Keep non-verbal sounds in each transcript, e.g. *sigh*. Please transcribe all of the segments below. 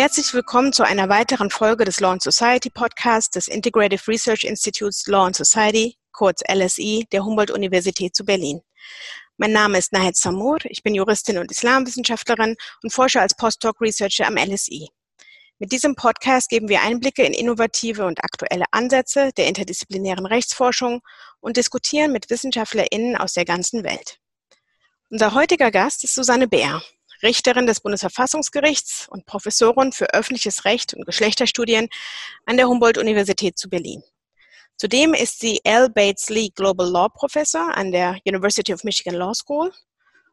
Herzlich willkommen zu einer weiteren Folge des Law and Society Podcasts des Integrative Research Institutes Law and Society, kurz LSI, der Humboldt-Universität zu Berlin. Mein Name ist Nahed Samur, ich bin Juristin und Islamwissenschaftlerin und forsche als Postdoc-Researcher am LSI. Mit diesem Podcast geben wir Einblicke in innovative und aktuelle Ansätze der interdisziplinären Rechtsforschung und diskutieren mit WissenschaftlerInnen aus der ganzen Welt. Unser heutiger Gast ist Susanne Bär. Richterin des Bundesverfassungsgerichts und Professorin für öffentliches Recht und Geschlechterstudien an der Humboldt-Universität zu Berlin. Zudem ist sie L. Bates Lee Global Law Professor an der University of Michigan Law School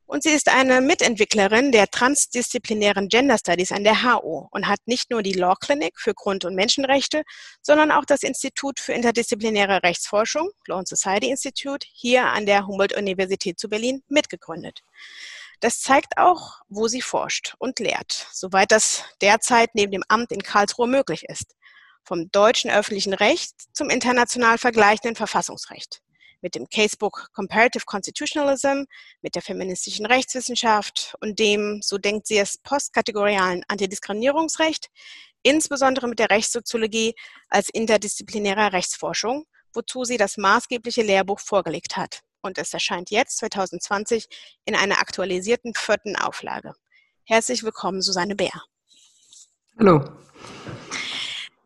und sie ist eine Mitentwicklerin der transdisziplinären Gender Studies an der HU und hat nicht nur die Law Clinic für Grund- und Menschenrechte, sondern auch das Institut für interdisziplinäre Rechtsforschung, Law and Society Institute, hier an der Humboldt-Universität zu Berlin mitgegründet. Das zeigt auch, wo sie forscht und lehrt, soweit das derzeit neben dem Amt in Karlsruhe möglich ist. Vom deutschen öffentlichen Recht zum international vergleichenden Verfassungsrecht. Mit dem Casebook Comparative Constitutionalism, mit der feministischen Rechtswissenschaft und dem, so denkt sie es, postkategorialen Antidiskriminierungsrecht, insbesondere mit der Rechtssoziologie als interdisziplinärer Rechtsforschung, wozu sie das maßgebliche Lehrbuch vorgelegt hat und es erscheint jetzt 2020 in einer aktualisierten vierten Auflage. Herzlich willkommen, Susanne Bär. Hallo.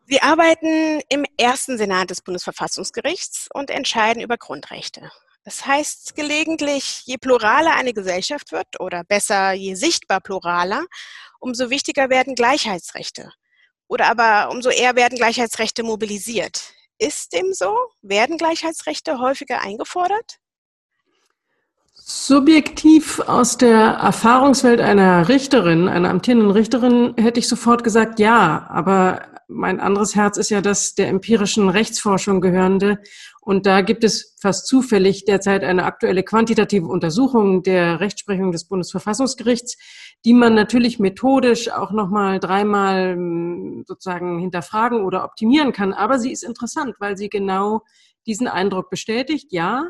Sie arbeiten im ersten Senat des Bundesverfassungsgerichts und entscheiden über Grundrechte. Das heißt gelegentlich, je pluraler eine Gesellschaft wird oder besser, je sichtbar pluraler, umso wichtiger werden Gleichheitsrechte. Oder aber umso eher werden Gleichheitsrechte mobilisiert. Ist dem so? Werden Gleichheitsrechte häufiger eingefordert? Subjektiv aus der Erfahrungswelt einer Richterin, einer amtierenden Richterin, hätte ich sofort gesagt, ja. Aber mein anderes Herz ist ja das der empirischen Rechtsforschung gehörende. Und da gibt es fast zufällig derzeit eine aktuelle quantitative Untersuchung der Rechtsprechung des Bundesverfassungsgerichts, die man natürlich methodisch auch nochmal dreimal hm, sozusagen hinterfragen oder optimieren kann. Aber sie ist interessant, weil sie genau diesen Eindruck bestätigt. Ja,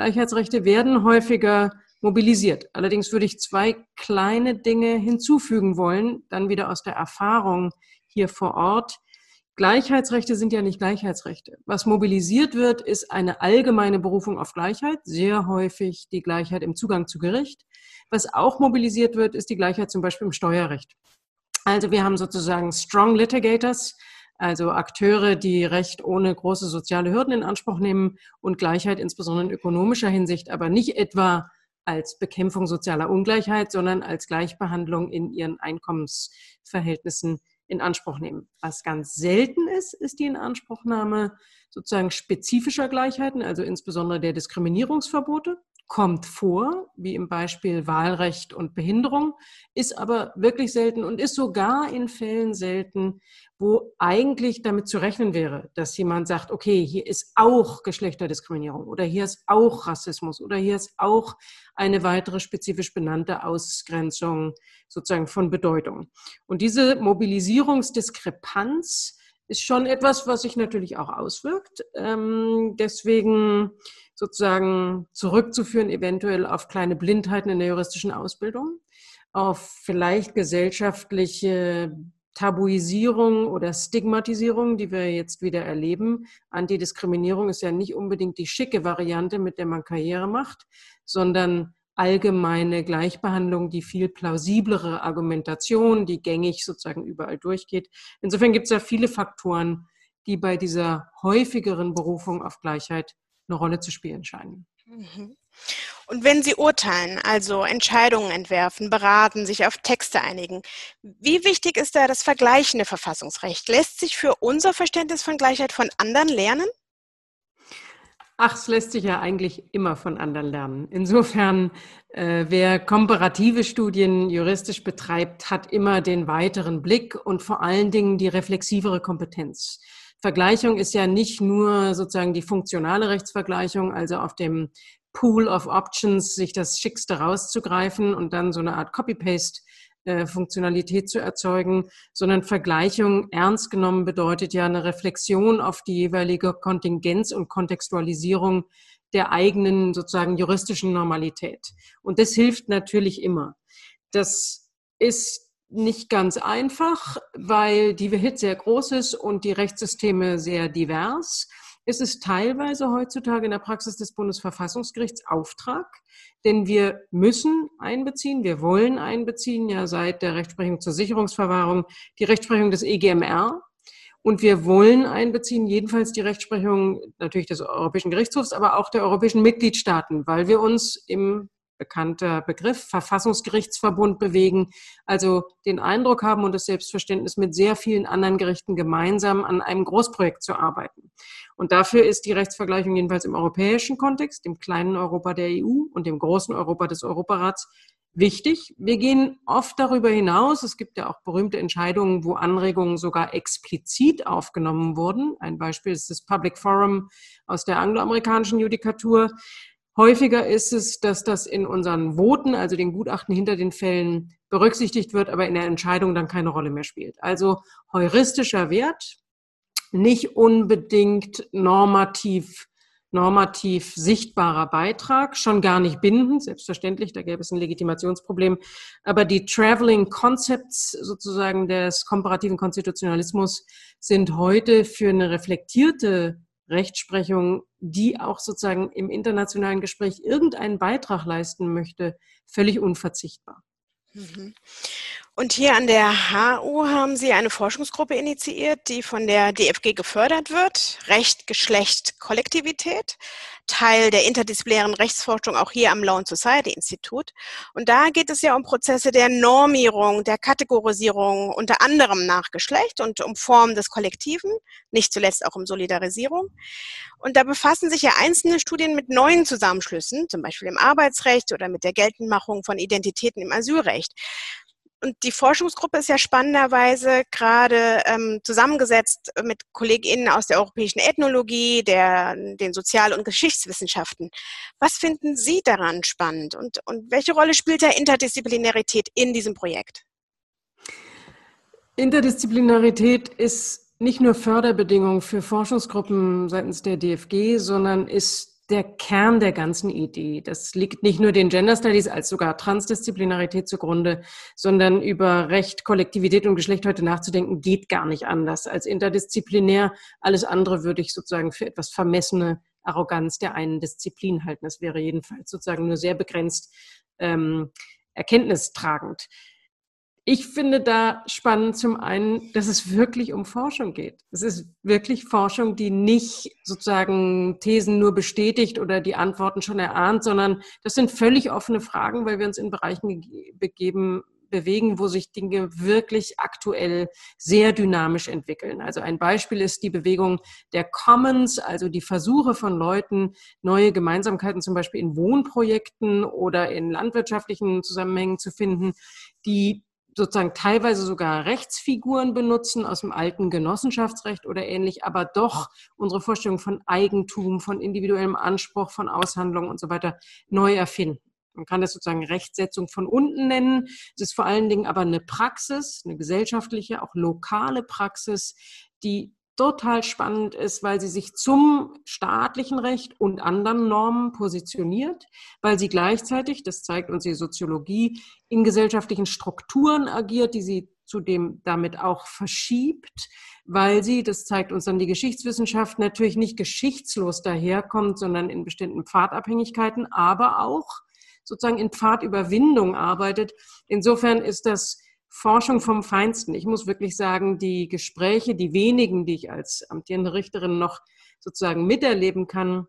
Gleichheitsrechte werden häufiger mobilisiert. Allerdings würde ich zwei kleine Dinge hinzufügen wollen, dann wieder aus der Erfahrung hier vor Ort. Gleichheitsrechte sind ja nicht Gleichheitsrechte. Was mobilisiert wird, ist eine allgemeine Berufung auf Gleichheit, sehr häufig die Gleichheit im Zugang zu Gericht. Was auch mobilisiert wird, ist die Gleichheit zum Beispiel im Steuerrecht. Also wir haben sozusagen Strong Litigators, also Akteure, die Recht ohne große soziale Hürden in Anspruch nehmen und Gleichheit insbesondere in ökonomischer Hinsicht, aber nicht etwa als Bekämpfung sozialer Ungleichheit, sondern als Gleichbehandlung in ihren Einkommensverhältnissen in Anspruch nehmen. Was ganz selten ist, ist die Inanspruchnahme sozusagen spezifischer Gleichheiten, also insbesondere der Diskriminierungsverbote kommt vor, wie im Beispiel Wahlrecht und Behinderung, ist aber wirklich selten und ist sogar in Fällen selten, wo eigentlich damit zu rechnen wäre, dass jemand sagt, okay, hier ist auch Geschlechterdiskriminierung oder hier ist auch Rassismus oder hier ist auch eine weitere spezifisch benannte Ausgrenzung sozusagen von Bedeutung. Und diese Mobilisierungsdiskrepanz ist schon etwas, was sich natürlich auch auswirkt. Ähm, deswegen sozusagen zurückzuführen, eventuell auf kleine Blindheiten in der juristischen Ausbildung, auf vielleicht gesellschaftliche Tabuisierung oder Stigmatisierung, die wir jetzt wieder erleben. Antidiskriminierung ist ja nicht unbedingt die schicke Variante, mit der man Karriere macht, sondern allgemeine Gleichbehandlung, die viel plausiblere Argumentation, die gängig sozusagen überall durchgeht. Insofern gibt es ja viele Faktoren, die bei dieser häufigeren Berufung auf Gleichheit eine Rolle zu spielen scheinen. Mhm. Und wenn Sie urteilen, also Entscheidungen entwerfen, beraten, sich auf Texte einigen, wie wichtig ist da das vergleichende Verfassungsrecht? Lässt sich für unser Verständnis von Gleichheit von anderen lernen? Ach, es lässt sich ja eigentlich immer von anderen lernen. Insofern, äh, wer komparative Studien juristisch betreibt, hat immer den weiteren Blick und vor allen Dingen die reflexivere Kompetenz. Vergleichung ist ja nicht nur sozusagen die funktionale Rechtsvergleichung, also auf dem Pool of Options sich das Schickste rauszugreifen und dann so eine Art Copy-Paste äh, Funktionalität zu erzeugen, sondern Vergleichung ernst genommen bedeutet ja eine Reflexion auf die jeweilige Kontingenz und Kontextualisierung der eigenen sozusagen juristischen Normalität. Und das hilft natürlich immer. Das ist nicht ganz einfach, weil die Hit sehr groß ist und die Rechtssysteme sehr divers. Es ist teilweise heutzutage in der Praxis des Bundesverfassungsgerichts Auftrag, denn wir müssen einbeziehen, wir wollen einbeziehen, ja seit der Rechtsprechung zur Sicherungsverwahrung, die Rechtsprechung des EGMR. Und wir wollen einbeziehen, jedenfalls die Rechtsprechung natürlich des Europäischen Gerichtshofs, aber auch der europäischen Mitgliedstaaten, weil wir uns im bekannter Begriff, Verfassungsgerichtsverbund bewegen, also den Eindruck haben und das Selbstverständnis mit sehr vielen anderen Gerichten gemeinsam an einem Großprojekt zu arbeiten. Und dafür ist die Rechtsvergleichung jedenfalls im europäischen Kontext, dem kleinen Europa der EU und dem großen Europa des Europarats wichtig. Wir gehen oft darüber hinaus. Es gibt ja auch berühmte Entscheidungen, wo Anregungen sogar explizit aufgenommen wurden. Ein Beispiel ist das Public Forum aus der angloamerikanischen Judikatur. Häufiger ist es, dass das in unseren Voten, also den Gutachten hinter den Fällen, berücksichtigt wird, aber in der Entscheidung dann keine Rolle mehr spielt. Also heuristischer Wert, nicht unbedingt normativ normativ sichtbarer Beitrag, schon gar nicht bindend, selbstverständlich, da gäbe es ein Legitimationsproblem. Aber die Traveling Concepts sozusagen des komparativen Konstitutionalismus sind heute für eine reflektierte Rechtsprechung, die auch sozusagen im internationalen Gespräch irgendeinen Beitrag leisten möchte, völlig unverzichtbar. Mhm. Und hier an der HU haben Sie eine Forschungsgruppe initiiert, die von der DFG gefördert wird. Recht, Geschlecht, Kollektivität. Teil der interdisziplinären Rechtsforschung auch hier am Law and Society Institut. Und da geht es ja um Prozesse der Normierung, der Kategorisierung, unter anderem nach Geschlecht und um Formen des Kollektiven, nicht zuletzt auch um Solidarisierung. Und da befassen sich ja einzelne Studien mit neuen Zusammenschlüssen, zum Beispiel im Arbeitsrecht oder mit der Geltendmachung von Identitäten im Asylrecht. Und die Forschungsgruppe ist ja spannenderweise gerade ähm, zusammengesetzt mit KollegInnen aus der europäischen Ethnologie, der, den Sozial- und Geschichtswissenschaften. Was finden Sie daran spannend und, und welche Rolle spielt der Interdisziplinarität in diesem Projekt? Interdisziplinarität ist nicht nur Förderbedingung für Forschungsgruppen seitens der DFG, sondern ist der Kern der ganzen Idee. Das liegt nicht nur den Gender Studies als sogar Transdisziplinarität zugrunde, sondern über Recht, Kollektivität und Geschlecht heute nachzudenken, geht gar nicht anders als interdisziplinär. Alles andere würde ich sozusagen für etwas vermessene Arroganz der einen Disziplin halten. Das wäre jedenfalls sozusagen nur sehr begrenzt ähm, erkenntnistragend. Ich finde da spannend zum einen, dass es wirklich um Forschung geht. Es ist wirklich Forschung, die nicht sozusagen Thesen nur bestätigt oder die Antworten schon erahnt, sondern das sind völlig offene Fragen, weil wir uns in Bereichen begeben, bewegen, wo sich Dinge wirklich aktuell sehr dynamisch entwickeln. Also ein Beispiel ist die Bewegung der Commons, also die Versuche von Leuten, neue Gemeinsamkeiten zum Beispiel in Wohnprojekten oder in landwirtschaftlichen Zusammenhängen zu finden, die sozusagen teilweise sogar Rechtsfiguren benutzen aus dem alten Genossenschaftsrecht oder ähnlich, aber doch unsere Vorstellung von Eigentum, von individuellem Anspruch, von Aushandlung und so weiter neu erfinden. Man kann das sozusagen Rechtsetzung von unten nennen. Es ist vor allen Dingen aber eine Praxis, eine gesellschaftliche, auch lokale Praxis, die total spannend ist, weil sie sich zum staatlichen Recht und anderen Normen positioniert, weil sie gleichzeitig, das zeigt uns die Soziologie, in gesellschaftlichen Strukturen agiert, die sie zudem damit auch verschiebt, weil sie, das zeigt uns dann die Geschichtswissenschaft, natürlich nicht geschichtslos daherkommt, sondern in bestimmten Pfadabhängigkeiten, aber auch sozusagen in Pfadüberwindung arbeitet. Insofern ist das Forschung vom Feinsten. Ich muss wirklich sagen, die Gespräche, die wenigen, die ich als amtierende Richterin noch sozusagen miterleben kann,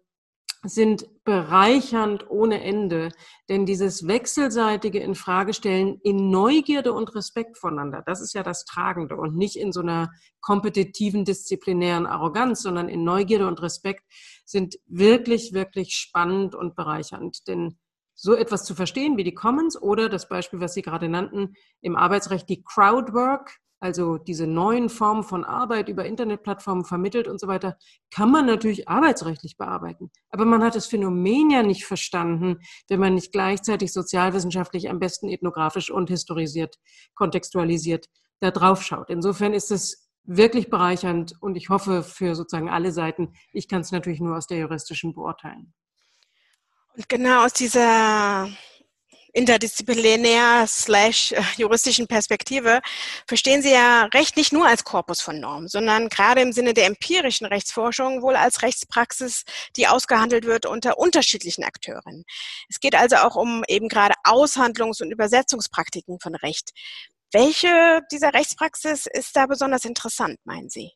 sind bereichernd ohne Ende. Denn dieses wechselseitige Infragestellen in Neugierde und Respekt voneinander, das ist ja das Tragende und nicht in so einer kompetitiven, disziplinären Arroganz, sondern in Neugierde und Respekt sind wirklich, wirklich spannend und bereichernd. Denn so etwas zu verstehen wie die Commons oder das Beispiel, was Sie gerade nannten, im Arbeitsrecht die Crowdwork, also diese neuen Formen von Arbeit über Internetplattformen vermittelt und so weiter, kann man natürlich arbeitsrechtlich bearbeiten. Aber man hat das Phänomen ja nicht verstanden, wenn man nicht gleichzeitig sozialwissenschaftlich, am besten ethnografisch und historisiert, kontextualisiert da drauf schaut. Insofern ist es wirklich bereichernd und ich hoffe für sozusagen alle Seiten. Ich kann es natürlich nur aus der juristischen beurteilen. Und genau aus dieser interdisziplinär slash äh, juristischen Perspektive verstehen Sie ja Recht nicht nur als Korpus von Normen, sondern gerade im Sinne der empirischen Rechtsforschung wohl als Rechtspraxis, die ausgehandelt wird unter unterschiedlichen Akteuren. Es geht also auch um eben gerade Aushandlungs- und Übersetzungspraktiken von Recht. Welche dieser Rechtspraxis ist da besonders interessant, meinen Sie?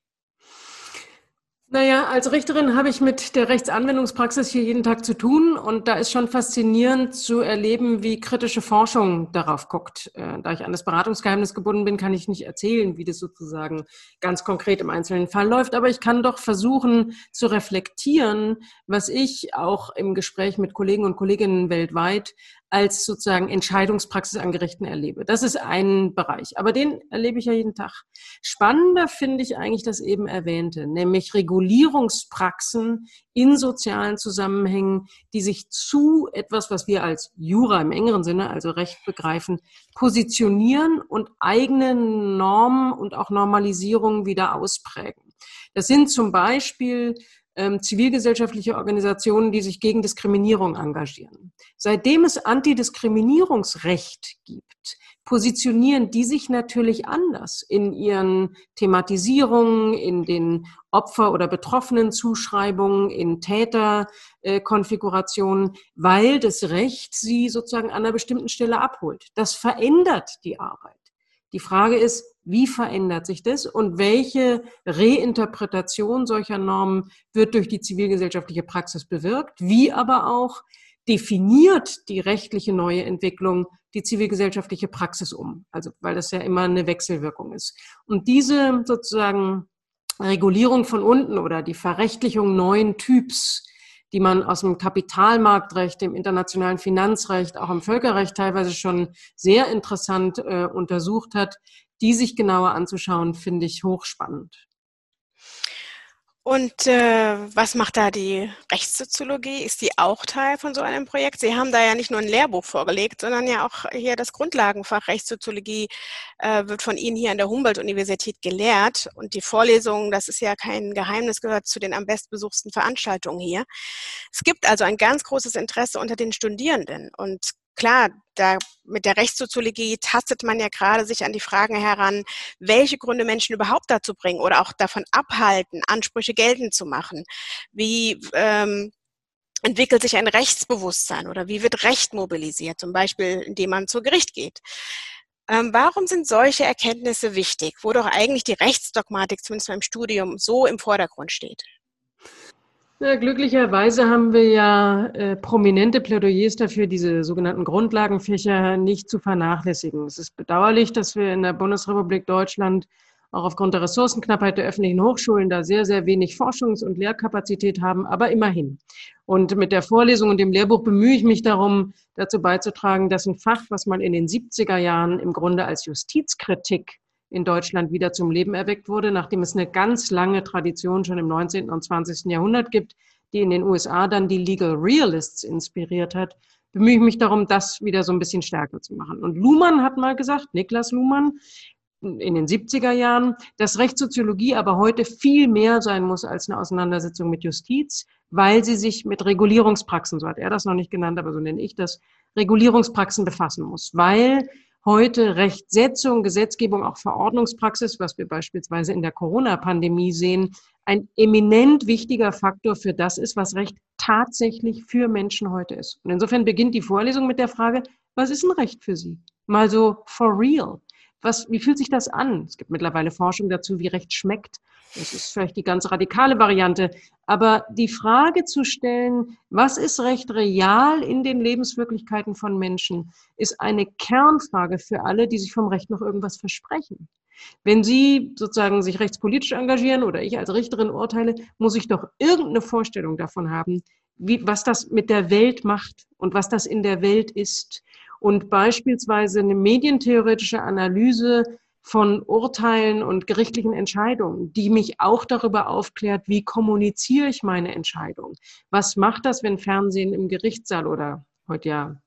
Naja, als Richterin habe ich mit der Rechtsanwendungspraxis hier jeden Tag zu tun und da ist schon faszinierend zu erleben, wie kritische Forschung darauf guckt. Äh, da ich an das Beratungsgeheimnis gebunden bin, kann ich nicht erzählen, wie das sozusagen ganz konkret im einzelnen Fall läuft, aber ich kann doch versuchen zu reflektieren, was ich auch im Gespräch mit Kollegen und Kolleginnen weltweit als sozusagen Entscheidungspraxis an Gerichten erlebe. Das ist ein Bereich, aber den erlebe ich ja jeden Tag. Spannender finde ich eigentlich das eben erwähnte, nämlich Regulierungspraxen in sozialen Zusammenhängen, die sich zu etwas, was wir als Jura im engeren Sinne, also Recht begreifen, positionieren und eigene Normen und auch Normalisierungen wieder ausprägen. Das sind zum Beispiel ähm, zivilgesellschaftliche Organisationen, die sich gegen Diskriminierung engagieren. Seitdem es Antidiskriminierungsrecht gibt, positionieren die sich natürlich anders in ihren Thematisierungen, in den Opfer- oder Betroffenen-Zuschreibungen, in Täterkonfigurationen, weil das Recht sie sozusagen an einer bestimmten Stelle abholt. Das verändert die Arbeit. Die Frage ist, wie verändert sich das und welche Reinterpretation solcher Normen wird durch die zivilgesellschaftliche Praxis bewirkt? Wie aber auch definiert die rechtliche neue Entwicklung die zivilgesellschaftliche Praxis um? Also, weil das ja immer eine Wechselwirkung ist. Und diese sozusagen Regulierung von unten oder die Verrechtlichung neuen Typs, die man aus dem Kapitalmarktrecht, dem internationalen Finanzrecht, auch im Völkerrecht teilweise schon sehr interessant äh, untersucht hat, die sich genauer anzuschauen, finde ich hochspannend. Und äh, was macht da die Rechtssoziologie? Ist die auch Teil von so einem Projekt? Sie haben da ja nicht nur ein Lehrbuch vorgelegt, sondern ja auch hier das Grundlagenfach Rechtssoziologie äh, wird von Ihnen hier an der Humboldt-Universität gelehrt. Und die Vorlesungen, das ist ja kein Geheimnis, gehört zu den am bestbesuchten Veranstaltungen hier. Es gibt also ein ganz großes Interesse unter den Studierenden. Und klar, da mit der Rechtssoziologie tastet man ja gerade sich an die Fragen heran, welche Gründe Menschen überhaupt dazu bringen oder auch davon abhalten, Ansprüche geltend zu machen. Wie ähm, entwickelt sich ein Rechtsbewusstsein oder wie wird Recht mobilisiert, zum Beispiel indem man zu Gericht geht. Ähm, warum sind solche Erkenntnisse wichtig, wo doch eigentlich die Rechtsdogmatik zumindest beim Studium so im Vordergrund steht? Ja, glücklicherweise haben wir ja äh, prominente Plädoyers dafür, diese sogenannten Grundlagenfächer nicht zu vernachlässigen. Es ist bedauerlich, dass wir in der Bundesrepublik Deutschland auch aufgrund der Ressourcenknappheit der öffentlichen Hochschulen da sehr, sehr wenig Forschungs- und Lehrkapazität haben, aber immerhin. Und mit der Vorlesung und dem Lehrbuch bemühe ich mich darum, dazu beizutragen, dass ein Fach, was man in den 70er Jahren im Grunde als Justizkritik in Deutschland wieder zum Leben erweckt wurde, nachdem es eine ganz lange Tradition schon im 19. und 20. Jahrhundert gibt, die in den USA dann die Legal Realists inspiriert hat, bemühe ich mich darum, das wieder so ein bisschen stärker zu machen. Und Luhmann hat mal gesagt, Niklas Luhmann, in den 70er Jahren, dass Rechtssoziologie aber heute viel mehr sein muss als eine Auseinandersetzung mit Justiz, weil sie sich mit Regulierungspraxen, so hat er das noch nicht genannt, aber so nenne ich das, Regulierungspraxen befassen muss, weil heute Rechtsetzung, Gesetzgebung, auch Verordnungspraxis, was wir beispielsweise in der Corona-Pandemie sehen, ein eminent wichtiger Faktor für das ist, was Recht tatsächlich für Menschen heute ist. Und insofern beginnt die Vorlesung mit der Frage, was ist ein Recht für Sie? Mal so for real. Was, wie fühlt sich das an? Es gibt mittlerweile Forschung dazu, wie Recht schmeckt. Das ist vielleicht die ganz radikale Variante. Aber die Frage zu stellen, was ist Recht real in den Lebenswirklichkeiten von Menschen, ist eine Kernfrage für alle, die sich vom Recht noch irgendwas versprechen. Wenn Sie sozusagen sich rechtspolitisch engagieren oder ich als Richterin urteile, muss ich doch irgendeine Vorstellung davon haben, wie, was das mit der Welt macht und was das in der Welt ist und beispielsweise eine medientheoretische Analyse von Urteilen und gerichtlichen Entscheidungen, die mich auch darüber aufklärt, wie kommuniziere ich meine Entscheidung? Was macht das, wenn Fernsehen im Gerichtssaal oder heute ja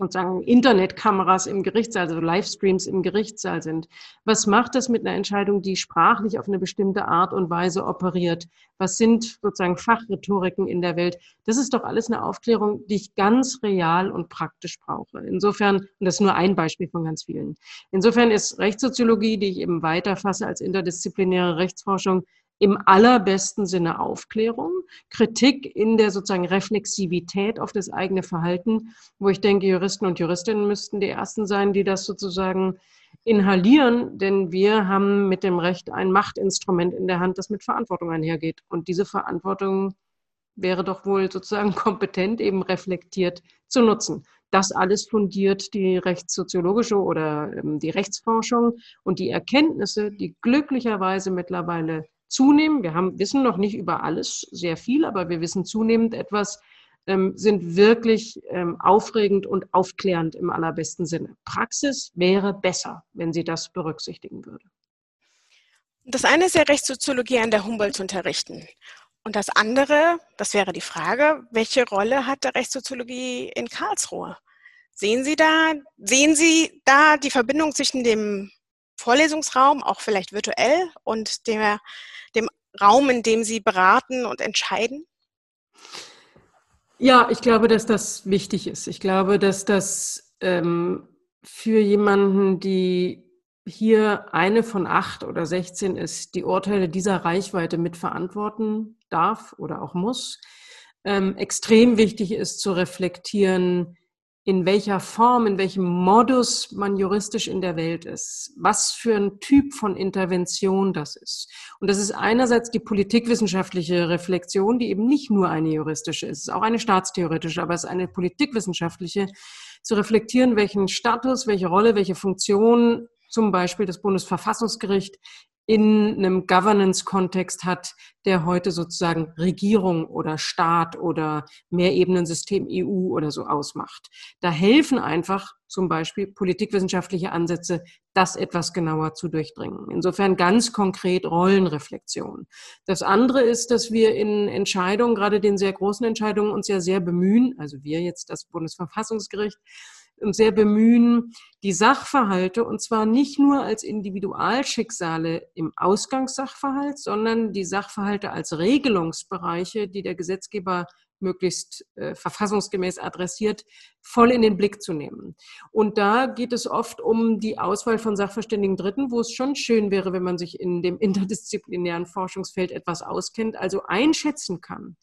sozusagen Internetkameras im Gerichtssaal, also Livestreams im Gerichtssaal sind. Was macht das mit einer Entscheidung, die sprachlich auf eine bestimmte Art und Weise operiert? Was sind sozusagen Fachrhetoriken in der Welt? Das ist doch alles eine Aufklärung, die ich ganz real und praktisch brauche. Insofern, und das ist nur ein Beispiel von ganz vielen. Insofern ist Rechtssoziologie, die ich eben weiterfasse als interdisziplinäre Rechtsforschung, im allerbesten Sinne Aufklärung, Kritik in der sozusagen Reflexivität auf das eigene Verhalten, wo ich denke, Juristen und Juristinnen müssten die Ersten sein, die das sozusagen inhalieren, denn wir haben mit dem Recht ein Machtinstrument in der Hand, das mit Verantwortung einhergeht. Und diese Verantwortung wäre doch wohl sozusagen *laughs* kompetent, eben reflektiert zu nutzen. Das alles fundiert die rechtssoziologische oder ähm, die Rechtsforschung und die Erkenntnisse, die glücklicherweise mittlerweile zunehmen. Wir haben, wissen noch nicht über alles sehr viel, aber wir wissen zunehmend etwas, ähm, sind wirklich ähm, aufregend und aufklärend im allerbesten Sinne. Praxis wäre besser, wenn sie das berücksichtigen würde. Das eine ist ja Rechtssoziologie an der Humboldt zu unterrichten. Und das andere, das wäre die Frage, welche Rolle hat der Rechtssoziologie in Karlsruhe? Sehen Sie da, sehen Sie da die Verbindung zwischen dem Vorlesungsraum, auch vielleicht virtuell, und der, dem Raum, in dem Sie beraten und entscheiden? Ja, ich glaube, dass das wichtig ist. Ich glaube, dass das ähm, für jemanden, die hier eine von acht oder 16 ist, die Urteile dieser Reichweite mitverantworten darf oder auch muss, ähm, extrem wichtig ist zu reflektieren, in welcher Form, in welchem Modus man juristisch in der Welt ist, was für ein Typ von Intervention das ist. Und das ist einerseits die politikwissenschaftliche Reflexion, die eben nicht nur eine juristische ist, es ist auch eine staatstheoretische, aber es ist eine politikwissenschaftliche, zu reflektieren, welchen Status, welche Rolle, welche Funktion zum Beispiel das Bundesverfassungsgericht in einem Governance-Kontext hat, der heute sozusagen Regierung oder Staat oder Mehrebenensystem EU oder so ausmacht. Da helfen einfach zum Beispiel politikwissenschaftliche Ansätze, das etwas genauer zu durchdringen. Insofern ganz konkret Rollenreflexion. Das andere ist, dass wir in Entscheidungen, gerade den sehr großen Entscheidungen, uns ja sehr bemühen, also wir jetzt das Bundesverfassungsgericht, sehr bemühen, die Sachverhalte, und zwar nicht nur als Individualschicksale im Ausgangssachverhalt, sondern die Sachverhalte als Regelungsbereiche, die der Gesetzgeber möglichst äh, verfassungsgemäß adressiert, voll in den Blick zu nehmen. Und da geht es oft um die Auswahl von Sachverständigen Dritten, wo es schon schön wäre, wenn man sich in dem *laughs* interdisziplinären Forschungsfeld etwas auskennt, also einschätzen kann,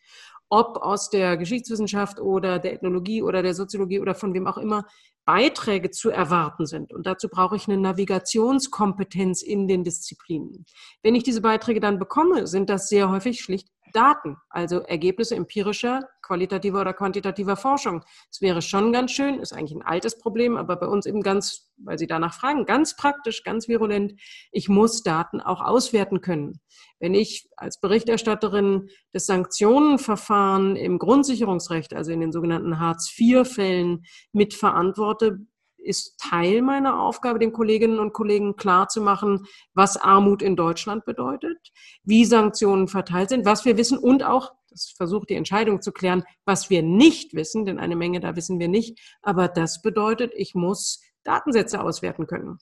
ob aus der Geschichtswissenschaft oder der Ethnologie oder der Soziologie oder von wem auch immer Beiträge zu erwarten sind. Und dazu brauche ich eine Navigationskompetenz in den Disziplinen. Wenn ich diese Beiträge dann bekomme, sind das sehr häufig schlicht Daten, also Ergebnisse empirischer, qualitativer oder quantitativer Forschung. Es wäre schon ganz schön, ist eigentlich ein altes Problem, aber bei uns eben ganz, weil Sie danach fragen, ganz praktisch, ganz virulent. Ich muss Daten auch auswerten können. Wenn ich als Berichterstatterin das Sanktionenverfahren im Grundsicherungsrecht, also in den sogenannten Hartz-IV-Fällen mitverantworte, ist Teil meiner Aufgabe, den Kolleginnen und Kollegen klarzumachen, was Armut in Deutschland bedeutet, wie Sanktionen verteilt sind, was wir wissen und auch, versucht die Entscheidung zu klären, was wir nicht wissen, denn eine Menge da wissen wir nicht. Aber das bedeutet, ich muss Datensätze auswerten können.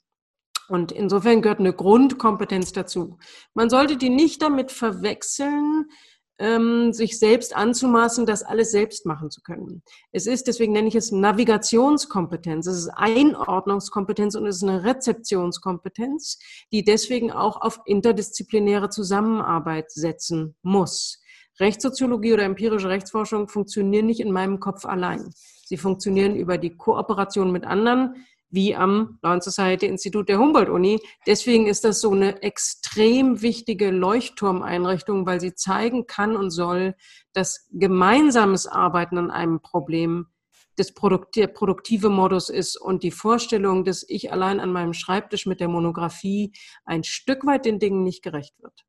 Und insofern gehört eine Grundkompetenz dazu. Man sollte die nicht damit verwechseln, ähm, sich selbst anzumaßen, das alles selbst machen zu können. Es ist, deswegen nenne ich es Navigationskompetenz, es ist Einordnungskompetenz und es ist eine Rezeptionskompetenz, die deswegen auch auf interdisziplinäre Zusammenarbeit setzen muss. Rechtssoziologie oder empirische Rechtsforschung funktionieren nicht in meinem Kopf allein. Sie funktionieren über die Kooperation mit anderen, wie am Law Society Institut der Humboldt-Uni. Deswegen ist das so eine extrem wichtige Leuchtturmeinrichtung, weil sie zeigen kann und soll, dass gemeinsames Arbeiten an einem Problem das produktive Modus ist und die Vorstellung, dass ich allein an meinem Schreibtisch mit der Monographie ein Stück weit den Dingen nicht gerecht wird.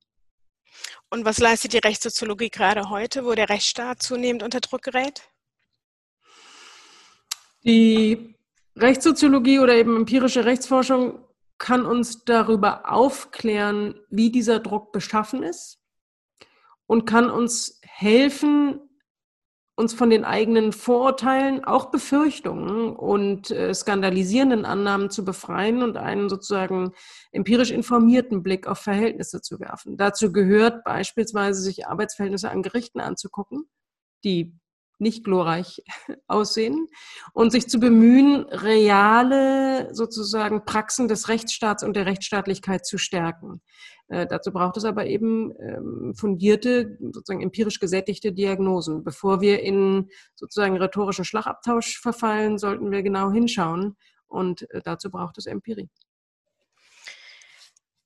Und was leistet die Rechtssoziologie gerade heute, wo der Rechtsstaat zunehmend unter Druck gerät? Die Rechtssoziologie oder eben empirische Rechtsforschung kann uns darüber aufklären, wie dieser Druck beschaffen ist und kann uns helfen, uns von den eigenen Vorurteilen, auch Befürchtungen und äh, skandalisierenden Annahmen zu befreien und einen sozusagen empirisch informierten Blick auf Verhältnisse zu werfen. Dazu gehört beispielsweise, sich Arbeitsverhältnisse an Gerichten anzugucken, die nicht glorreich *laughs* aussehen und sich zu bemühen, reale sozusagen Praxen des Rechtsstaats und der Rechtsstaatlichkeit zu stärken. Äh, dazu braucht es aber eben ähm, fundierte, sozusagen empirisch gesättigte Diagnosen. Bevor wir in sozusagen rhetorischen Schlagabtausch verfallen, sollten wir genau hinschauen und äh, dazu braucht es Empirie.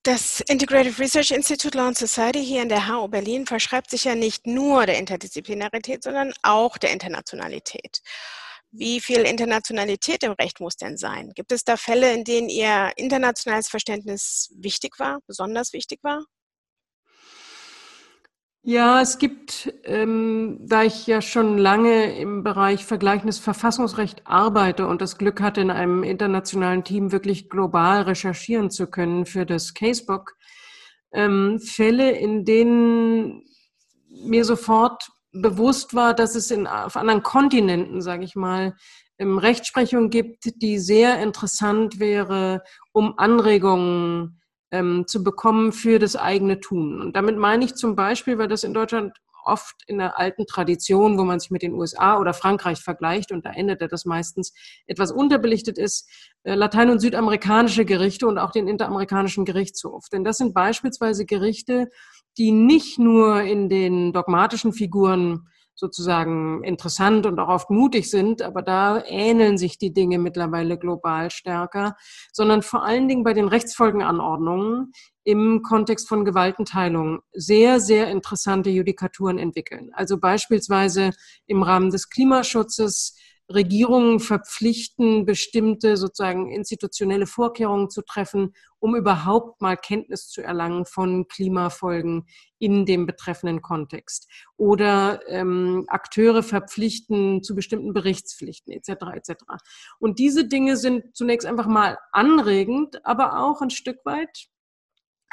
Das Integrative Research Institute Law and Society hier in der HU Berlin verschreibt sich ja nicht nur der Interdisziplinarität, sondern auch der Internationalität. Wie viel Internationalität im Recht muss denn sein? Gibt es da Fälle, in denen Ihr internationales Verständnis wichtig war, besonders wichtig war? Ja, es gibt, ähm, da ich ja schon lange im Bereich vergleichendes Verfassungsrecht arbeite und das Glück hatte, in einem internationalen Team wirklich global recherchieren zu können für das Casebook, ähm, Fälle, in denen mir sofort bewusst war, dass es in, auf anderen Kontinenten, sage ich mal, ähm, Rechtsprechung gibt, die sehr interessant wäre, um Anregungen ähm, zu bekommen für das eigene Tun. Und damit meine ich zum Beispiel, weil das in Deutschland oft in der alten Tradition, wo man sich mit den USA oder Frankreich vergleicht, und da endet das meistens, etwas unterbelichtet ist, äh, latein- und südamerikanische Gerichte und auch den interamerikanischen Gerichtshof. Denn das sind beispielsweise Gerichte, die nicht nur in den dogmatischen Figuren sozusagen interessant und auch oft mutig sind, aber da ähneln sich die Dinge mittlerweile global stärker, sondern vor allen Dingen bei den Rechtsfolgenanordnungen im Kontext von Gewaltenteilung sehr, sehr interessante Judikaturen entwickeln. Also beispielsweise im Rahmen des Klimaschutzes Regierungen verpflichten, bestimmte sozusagen institutionelle Vorkehrungen zu treffen, um überhaupt mal Kenntnis zu erlangen von Klimafolgen in dem betreffenden Kontext. Oder ähm, Akteure verpflichten zu bestimmten Berichtspflichten etc. etc. Und diese Dinge sind zunächst einfach mal anregend, aber auch ein Stück weit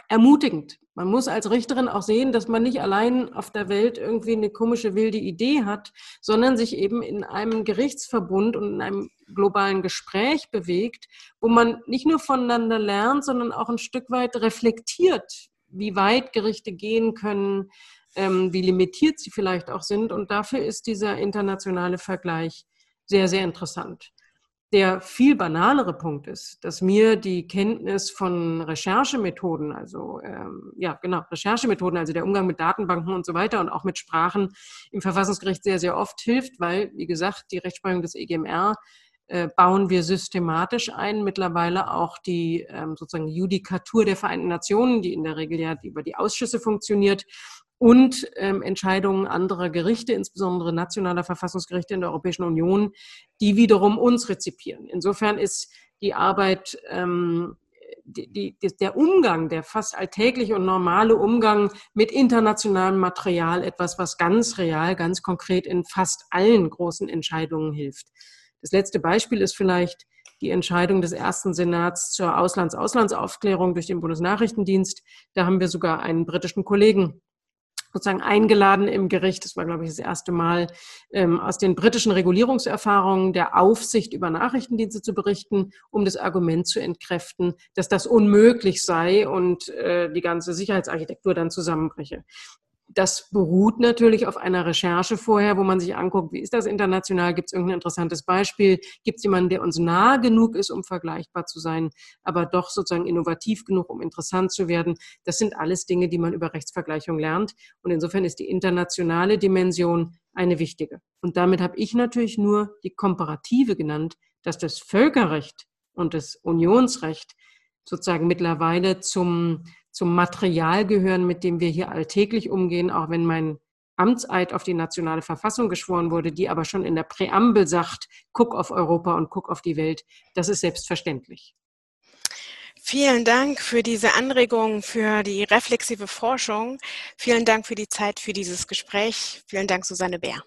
ermutigend. Man muss als Richterin auch sehen, dass man nicht allein auf der Welt irgendwie eine komische wilde Idee hat, sondern sich eben in einem Gerichtsverbund und in einem globalen Gespräch bewegt, wo man nicht nur voneinander lernt, sondern auch ein Stück weit reflektiert, wie weit Gerichte gehen können, ähm, wie limitiert sie vielleicht auch sind. Und dafür ist dieser internationale Vergleich sehr, sehr interessant. Der viel banalere Punkt ist, dass mir die Kenntnis von Recherchemethoden, also ähm, ja genau, Recherchemethoden, also der Umgang mit Datenbanken und so weiter und auch mit Sprachen im Verfassungsgericht sehr, sehr oft hilft, weil, wie gesagt, die Rechtsprechung des EGMR äh, bauen wir systematisch ein, mittlerweile auch die ähm, sozusagen Judikatur der Vereinten Nationen, die in der Regel ja über die Ausschüsse funktioniert, und ähm, Entscheidungen anderer Gerichte, insbesondere nationaler Verfassungsgerichte in der Europäischen Union, die wiederum uns rezipieren. Insofern ist die Arbeit, ähm, die, die, der Umgang, der fast alltägliche und normale Umgang mit internationalem Material etwas, was ganz real, ganz konkret in fast allen großen Entscheidungen hilft. Das letzte Beispiel ist vielleicht die Entscheidung des ersten Senats zur Auslands-Auslandsaufklärung durch den Bundesnachrichtendienst. Da haben wir sogar einen britischen Kollegen sozusagen eingeladen im Gericht, das war, glaube ich, das erste Mal, ähm, aus den britischen Regulierungserfahrungen der Aufsicht über Nachrichtendienste zu berichten, um das Argument zu entkräften, dass das unmöglich sei und äh, die ganze Sicherheitsarchitektur dann zusammenbreche das beruht natürlich auf einer Recherche vorher, wo man sich anguckt, wie ist das international, gibt es irgendein interessantes Beispiel, gibt es jemanden, der uns nah genug ist, um vergleichbar zu sein, aber doch sozusagen innovativ genug, um interessant zu werden. Das sind alles Dinge, die man über Rechtsvergleichung lernt. Und insofern ist die internationale Dimension eine wichtige. Und damit habe ich natürlich nur die Komparative genannt, dass das Völkerrecht und das Unionsrecht sozusagen mittlerweile zum zum Material gehören, mit dem wir hier alltäglich umgehen, auch wenn mein Amtseid auf die nationale Verfassung geschworen wurde, die aber schon in der Präambel sagt, guck auf Europa und guck auf die Welt. Das ist selbstverständlich. Vielen Dank für diese Anregung, für die reflexive Forschung. Vielen Dank für die Zeit für dieses Gespräch. Vielen Dank, Susanne Bär.